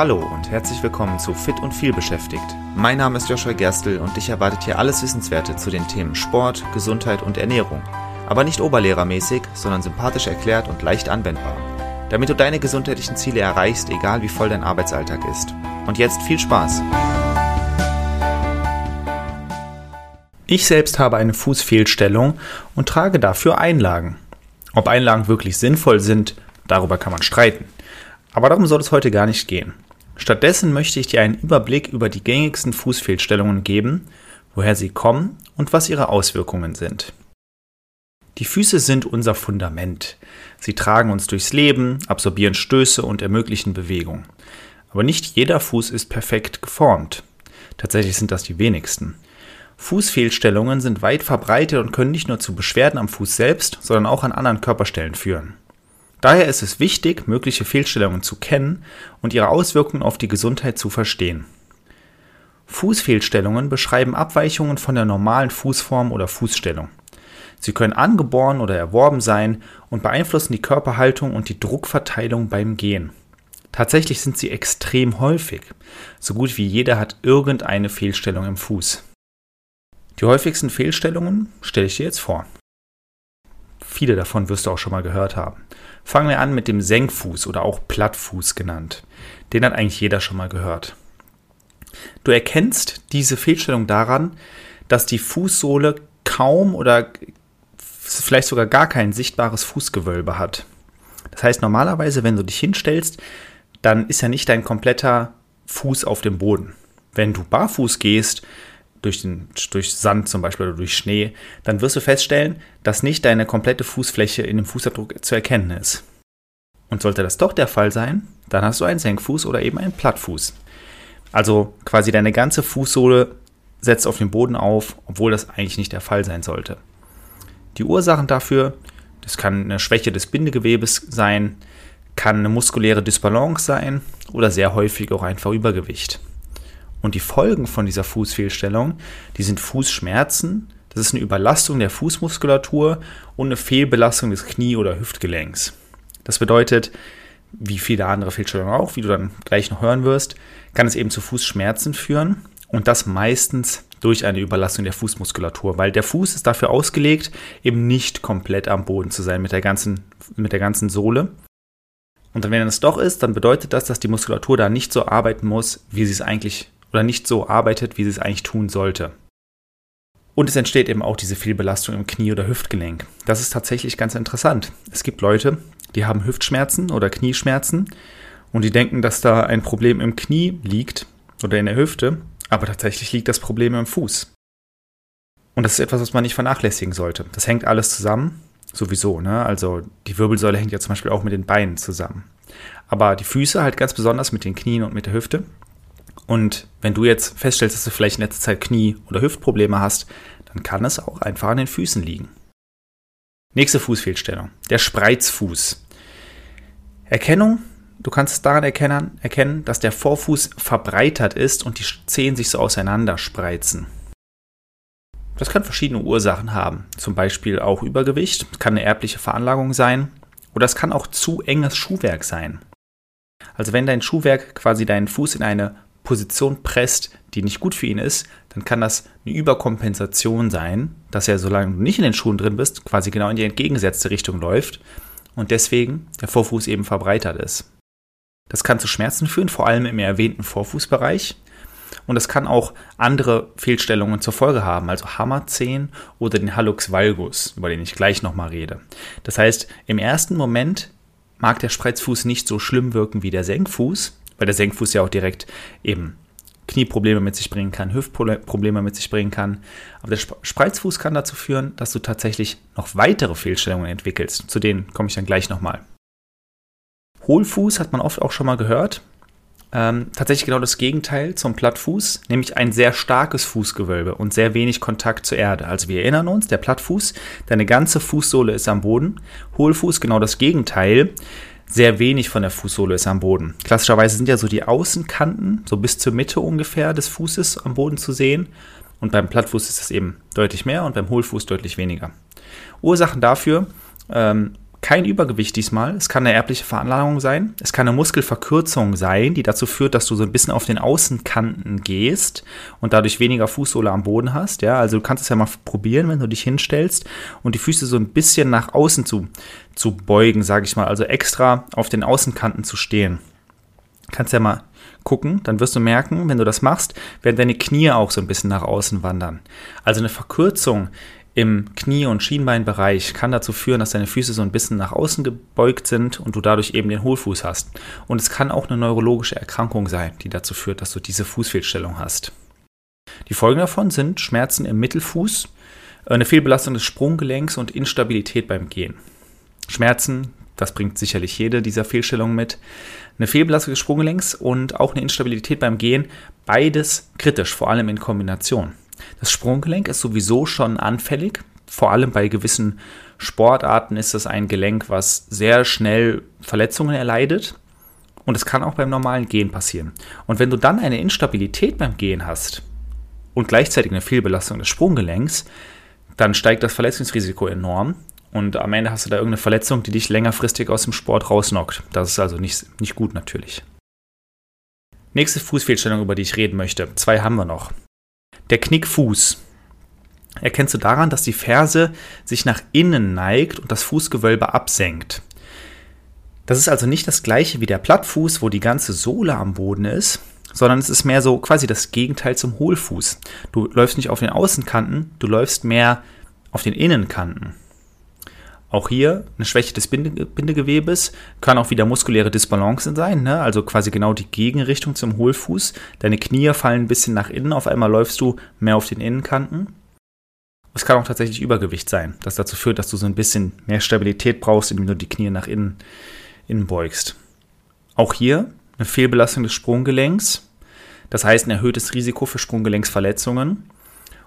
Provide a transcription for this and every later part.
Hallo und herzlich willkommen zu Fit und viel beschäftigt. Mein Name ist Joshua Gerstl und dich erwartet hier alles Wissenswerte zu den Themen Sport, Gesundheit und Ernährung. Aber nicht oberlehrermäßig, sondern sympathisch erklärt und leicht anwendbar. Damit du deine gesundheitlichen Ziele erreichst, egal wie voll dein Arbeitsalltag ist. Und jetzt viel Spaß! Ich selbst habe eine Fußfehlstellung und trage dafür Einlagen. Ob Einlagen wirklich sinnvoll sind, darüber kann man streiten. Aber darum soll es heute gar nicht gehen. Stattdessen möchte ich dir einen Überblick über die gängigsten Fußfehlstellungen geben, woher sie kommen und was ihre Auswirkungen sind. Die Füße sind unser Fundament. Sie tragen uns durchs Leben, absorbieren Stöße und ermöglichen Bewegung. Aber nicht jeder Fuß ist perfekt geformt. Tatsächlich sind das die wenigsten. Fußfehlstellungen sind weit verbreitet und können nicht nur zu Beschwerden am Fuß selbst, sondern auch an anderen Körperstellen führen. Daher ist es wichtig, mögliche Fehlstellungen zu kennen und ihre Auswirkungen auf die Gesundheit zu verstehen. Fußfehlstellungen beschreiben Abweichungen von der normalen Fußform oder Fußstellung. Sie können angeboren oder erworben sein und beeinflussen die Körperhaltung und die Druckverteilung beim Gehen. Tatsächlich sind sie extrem häufig. So gut wie jeder hat irgendeine Fehlstellung im Fuß. Die häufigsten Fehlstellungen stelle ich dir jetzt vor. Viele davon wirst du auch schon mal gehört haben. Fangen wir an mit dem Senkfuß oder auch Plattfuß genannt. Den hat eigentlich jeder schon mal gehört. Du erkennst diese Fehlstellung daran, dass die Fußsohle kaum oder vielleicht sogar gar kein sichtbares Fußgewölbe hat. Das heißt, normalerweise, wenn du dich hinstellst, dann ist ja nicht dein kompletter Fuß auf dem Boden. Wenn du barfuß gehst, durch, den, durch Sand zum Beispiel oder durch Schnee, dann wirst du feststellen, dass nicht deine komplette Fußfläche in dem Fußabdruck zu erkennen ist. Und sollte das doch der Fall sein, dann hast du einen Senkfuß oder eben einen Plattfuß. Also quasi deine ganze Fußsohle setzt auf den Boden auf, obwohl das eigentlich nicht der Fall sein sollte. Die Ursachen dafür, das kann eine Schwäche des Bindegewebes sein, kann eine muskuläre Dysbalance sein oder sehr häufig auch einfach Übergewicht. Und die Folgen von dieser Fußfehlstellung, die sind Fußschmerzen, das ist eine Überlastung der Fußmuskulatur und eine Fehlbelastung des Knie- oder Hüftgelenks. Das bedeutet, wie viele andere Fehlstellungen auch, wie du dann gleich noch hören wirst, kann es eben zu Fußschmerzen führen und das meistens durch eine Überlastung der Fußmuskulatur, weil der Fuß ist dafür ausgelegt, eben nicht komplett am Boden zu sein mit der ganzen, mit der ganzen Sohle. Und wenn es doch ist, dann bedeutet das, dass die Muskulatur da nicht so arbeiten muss, wie sie es eigentlich oder nicht so arbeitet, wie sie es eigentlich tun sollte. Und es entsteht eben auch diese Fehlbelastung im Knie- oder Hüftgelenk. Das ist tatsächlich ganz interessant. Es gibt Leute, die haben Hüftschmerzen oder Knieschmerzen und die denken, dass da ein Problem im Knie liegt oder in der Hüfte, aber tatsächlich liegt das Problem im Fuß. Und das ist etwas, was man nicht vernachlässigen sollte. Das hängt alles zusammen, sowieso. Ne? Also die Wirbelsäule hängt ja zum Beispiel auch mit den Beinen zusammen. Aber die Füße halt ganz besonders mit den Knien und mit der Hüfte. Und wenn du jetzt feststellst, dass du vielleicht in letzter Zeit Knie- oder Hüftprobleme hast, dann kann es auch einfach an den Füßen liegen. Nächste Fußfehlstellung, der Spreizfuß. Erkennung, du kannst es daran erkennen, erkennen, dass der Vorfuß verbreitert ist und die Zehen sich so auseinander spreizen. Das kann verschiedene Ursachen haben, zum Beispiel auch Übergewicht, kann eine erbliche Veranlagung sein oder es kann auch zu enges Schuhwerk sein. Also wenn dein Schuhwerk quasi deinen Fuß in eine Position presst, die nicht gut für ihn ist, dann kann das eine Überkompensation sein, dass er, solange du nicht in den Schuhen drin bist, quasi genau in die entgegengesetzte Richtung läuft und deswegen der Vorfuß eben verbreitert ist. Das kann zu Schmerzen führen, vor allem im erwähnten Vorfußbereich. Und das kann auch andere Fehlstellungen zur Folge haben, also Hammerzehen oder den Hallux valgus, über den ich gleich nochmal rede. Das heißt, im ersten Moment mag der Spreizfuß nicht so schlimm wirken wie der Senkfuß, weil der Senkfuß ja auch direkt eben Knieprobleme mit sich bringen kann, Hüftprobleme mit sich bringen kann. Aber der Spreizfuß kann dazu führen, dass du tatsächlich noch weitere Fehlstellungen entwickelst. Zu denen komme ich dann gleich nochmal. Hohlfuß hat man oft auch schon mal gehört. Ähm, tatsächlich genau das Gegenteil zum Plattfuß, nämlich ein sehr starkes Fußgewölbe und sehr wenig Kontakt zur Erde. Also wir erinnern uns, der Plattfuß, deine ganze Fußsohle ist am Boden. Hohlfuß genau das Gegenteil sehr wenig von der Fußsohle ist am Boden. Klassischerweise sind ja so die Außenkanten, so bis zur Mitte ungefähr des Fußes am Boden zu sehen. Und beim Plattfuß ist das eben deutlich mehr und beim Hohlfuß deutlich weniger. Ursachen dafür ähm, kein Übergewicht diesmal. Es kann eine erbliche Veranlagung sein. Es kann eine Muskelverkürzung sein, die dazu führt, dass du so ein bisschen auf den Außenkanten gehst und dadurch weniger Fußsohle am Boden hast. Ja, also du kannst es ja mal probieren, wenn du dich hinstellst und die Füße so ein bisschen nach außen zu, zu beugen, sage ich mal. Also extra auf den Außenkanten zu stehen. Kannst ja mal gucken, dann wirst du merken, wenn du das machst, werden deine Knie auch so ein bisschen nach außen wandern. Also eine Verkürzung im Knie- und Schienbeinbereich kann dazu führen, dass deine Füße so ein bisschen nach außen gebeugt sind und du dadurch eben den Hohlfuß hast. Und es kann auch eine neurologische Erkrankung sein, die dazu führt, dass du diese Fußfehlstellung hast. Die Folgen davon sind Schmerzen im Mittelfuß, eine Fehlbelastung des Sprunggelenks und Instabilität beim Gehen. Schmerzen, das bringt sicherlich jede dieser Fehlstellungen mit. Eine Fehlbelastung des Sprunggelenks und auch eine Instabilität beim Gehen, beides kritisch, vor allem in Kombination. Das Sprunggelenk ist sowieso schon anfällig. Vor allem bei gewissen Sportarten ist das ein Gelenk, was sehr schnell Verletzungen erleidet. Und es kann auch beim normalen Gehen passieren. Und wenn du dann eine Instabilität beim Gehen hast und gleichzeitig eine Fehlbelastung des Sprunggelenks, dann steigt das Verletzungsrisiko enorm. Und am Ende hast du da irgendeine Verletzung, die dich längerfristig aus dem Sport rausnockt. Das ist also nicht, nicht gut natürlich. Nächste Fußfehlstellung, über die ich reden möchte. Zwei haben wir noch. Der Knickfuß. Erkennst du daran, dass die Ferse sich nach innen neigt und das Fußgewölbe absenkt. Das ist also nicht das gleiche wie der Plattfuß, wo die ganze Sohle am Boden ist, sondern es ist mehr so quasi das Gegenteil zum Hohlfuß. Du läufst nicht auf den Außenkanten, du läufst mehr auf den Innenkanten. Auch hier eine Schwäche des Binde Bindegewebes, kann auch wieder muskuläre Disbalance sein, ne? also quasi genau die Gegenrichtung zum Hohlfuß. Deine Knie fallen ein bisschen nach innen, auf einmal läufst du mehr auf den Innenkanten. Es kann auch tatsächlich Übergewicht sein, das dazu führt, dass du so ein bisschen mehr Stabilität brauchst, indem du die Knie nach innen, innen beugst. Auch hier eine Fehlbelastung des Sprunggelenks, das heißt ein erhöhtes Risiko für Sprunggelenksverletzungen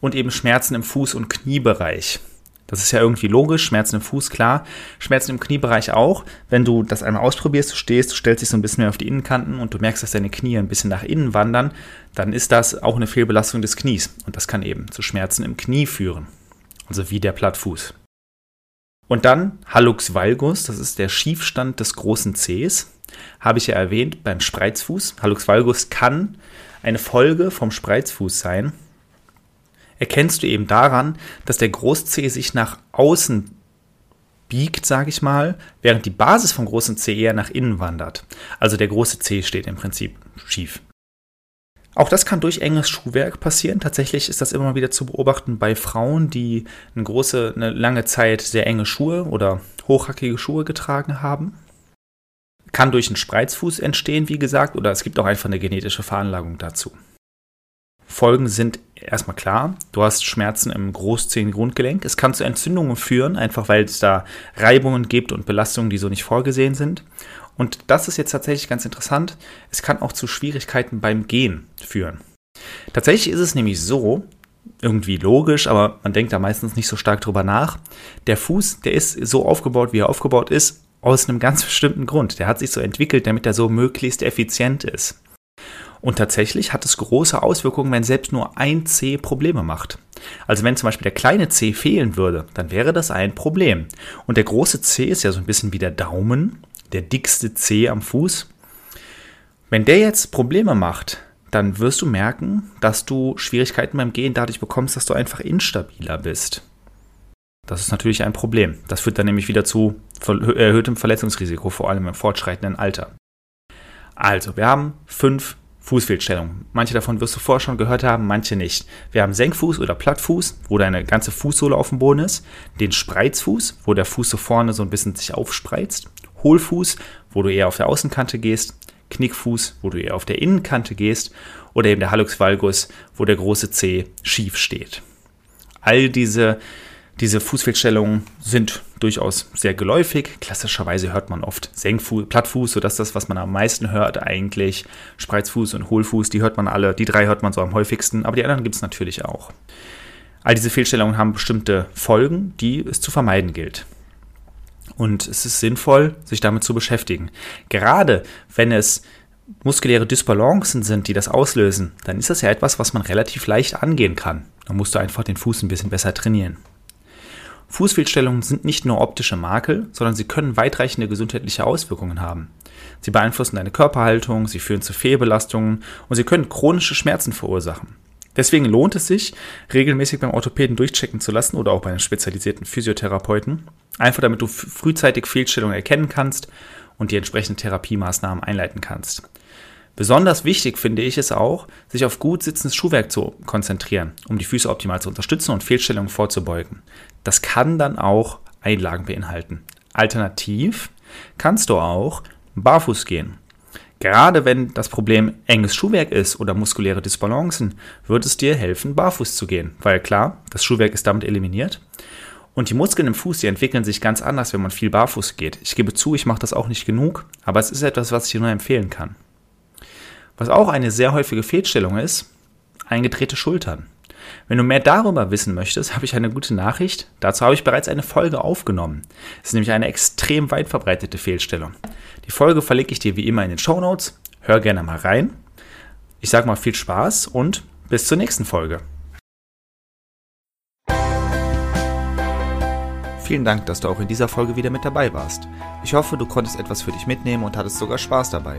und eben Schmerzen im Fuß- und Kniebereich. Das ist ja irgendwie logisch, Schmerzen im Fuß, klar. Schmerzen im Kniebereich auch. Wenn du das einmal ausprobierst, du stehst, du stellst dich so ein bisschen mehr auf die Innenkanten und du merkst, dass deine Knie ein bisschen nach innen wandern, dann ist das auch eine Fehlbelastung des Knies. Und das kann eben zu Schmerzen im Knie führen. Also wie der Plattfuß. Und dann Hallux valgus, das ist der Schiefstand des großen Zehs. Habe ich ja erwähnt beim Spreizfuß. Hallux valgus kann eine Folge vom Spreizfuß sein erkennst du eben daran, dass der Großzeh sich nach außen biegt, sage ich mal, während die Basis vom großen C eher nach innen wandert. Also der große C steht im Prinzip schief. Auch das kann durch enges Schuhwerk passieren. Tatsächlich ist das immer mal wieder zu beobachten bei Frauen, die eine große, eine lange Zeit sehr enge Schuhe oder hochhackige Schuhe getragen haben. Kann durch einen Spreizfuß entstehen, wie gesagt, oder es gibt auch einfach eine genetische Veranlagung dazu. Folgen sind erstmal klar. Du hast Schmerzen im Großzehengrundgelenk. Es kann zu Entzündungen führen, einfach weil es da Reibungen gibt und Belastungen, die so nicht vorgesehen sind. Und das ist jetzt tatsächlich ganz interessant. Es kann auch zu Schwierigkeiten beim Gehen führen. Tatsächlich ist es nämlich so, irgendwie logisch, aber man denkt da meistens nicht so stark drüber nach. Der Fuß, der ist so aufgebaut, wie er aufgebaut ist, aus einem ganz bestimmten Grund. Der hat sich so entwickelt, damit er so möglichst effizient ist. Und tatsächlich hat es große Auswirkungen, wenn selbst nur ein C Probleme macht. Also wenn zum Beispiel der kleine C fehlen würde, dann wäre das ein Problem. Und der große C ist ja so ein bisschen wie der Daumen, der dickste C am Fuß. Wenn der jetzt Probleme macht, dann wirst du merken, dass du Schwierigkeiten beim Gehen dadurch bekommst, dass du einfach instabiler bist. Das ist natürlich ein Problem. Das führt dann nämlich wieder zu erhöhtem Verletzungsrisiko, vor allem im fortschreitenden Alter. Also, wir haben fünf Fußfehlstellung. Manche davon wirst du vorher schon gehört haben, manche nicht. Wir haben Senkfuß oder Plattfuß, wo deine ganze Fußsohle auf dem Boden ist. Den Spreizfuß, wo der Fuß so vorne so ein bisschen sich aufspreizt. Hohlfuß, wo du eher auf der Außenkante gehst. Knickfuß, wo du eher auf der Innenkante gehst. Oder eben der Hallux valgus, wo der große Zeh schief steht. All diese diese Fußfehlstellungen sind durchaus sehr geläufig. Klassischerweise hört man oft Senkfuß, Plattfuß, so dass das, was man am meisten hört, eigentlich Spreizfuß und Hohlfuß, die hört man alle, die drei hört man so am häufigsten, aber die anderen gibt es natürlich auch. All diese Fehlstellungen haben bestimmte Folgen, die es zu vermeiden gilt. Und es ist sinnvoll, sich damit zu beschäftigen. Gerade wenn es muskuläre Dysbalancen sind, die das auslösen, dann ist das ja etwas, was man relativ leicht angehen kann. Da musst du einfach den Fuß ein bisschen besser trainieren. Fußfehlstellungen sind nicht nur optische Makel, sondern sie können weitreichende gesundheitliche Auswirkungen haben. Sie beeinflussen deine Körperhaltung, sie führen zu Fehlbelastungen und sie können chronische Schmerzen verursachen. Deswegen lohnt es sich, regelmäßig beim Orthopäden durchchecken zu lassen oder auch bei einem spezialisierten Physiotherapeuten, einfach damit du frühzeitig Fehlstellungen erkennen kannst und die entsprechenden Therapiemaßnahmen einleiten kannst. Besonders wichtig finde ich es auch, sich auf gut sitzendes Schuhwerk zu konzentrieren, um die Füße optimal zu unterstützen und Fehlstellungen vorzubeugen. Das kann dann auch Einlagen beinhalten. Alternativ kannst du auch barfuß gehen. Gerade wenn das Problem enges Schuhwerk ist oder muskuläre Disbalancen, wird es dir helfen, barfuß zu gehen. Weil klar, das Schuhwerk ist damit eliminiert. Und die Muskeln im Fuß, die entwickeln sich ganz anders, wenn man viel barfuß geht. Ich gebe zu, ich mache das auch nicht genug, aber es ist etwas, was ich dir nur empfehlen kann. Was auch eine sehr häufige Fehlstellung ist, eingedrehte Schultern. Wenn du mehr darüber wissen möchtest, habe ich eine gute Nachricht. Dazu habe ich bereits eine Folge aufgenommen. Es ist nämlich eine extrem weit verbreitete Fehlstellung. Die Folge verlinke ich dir wie immer in den Show Notes. Hör gerne mal rein. Ich sage mal viel Spaß und bis zur nächsten Folge. Vielen Dank, dass du auch in dieser Folge wieder mit dabei warst. Ich hoffe, du konntest etwas für dich mitnehmen und hattest sogar Spaß dabei.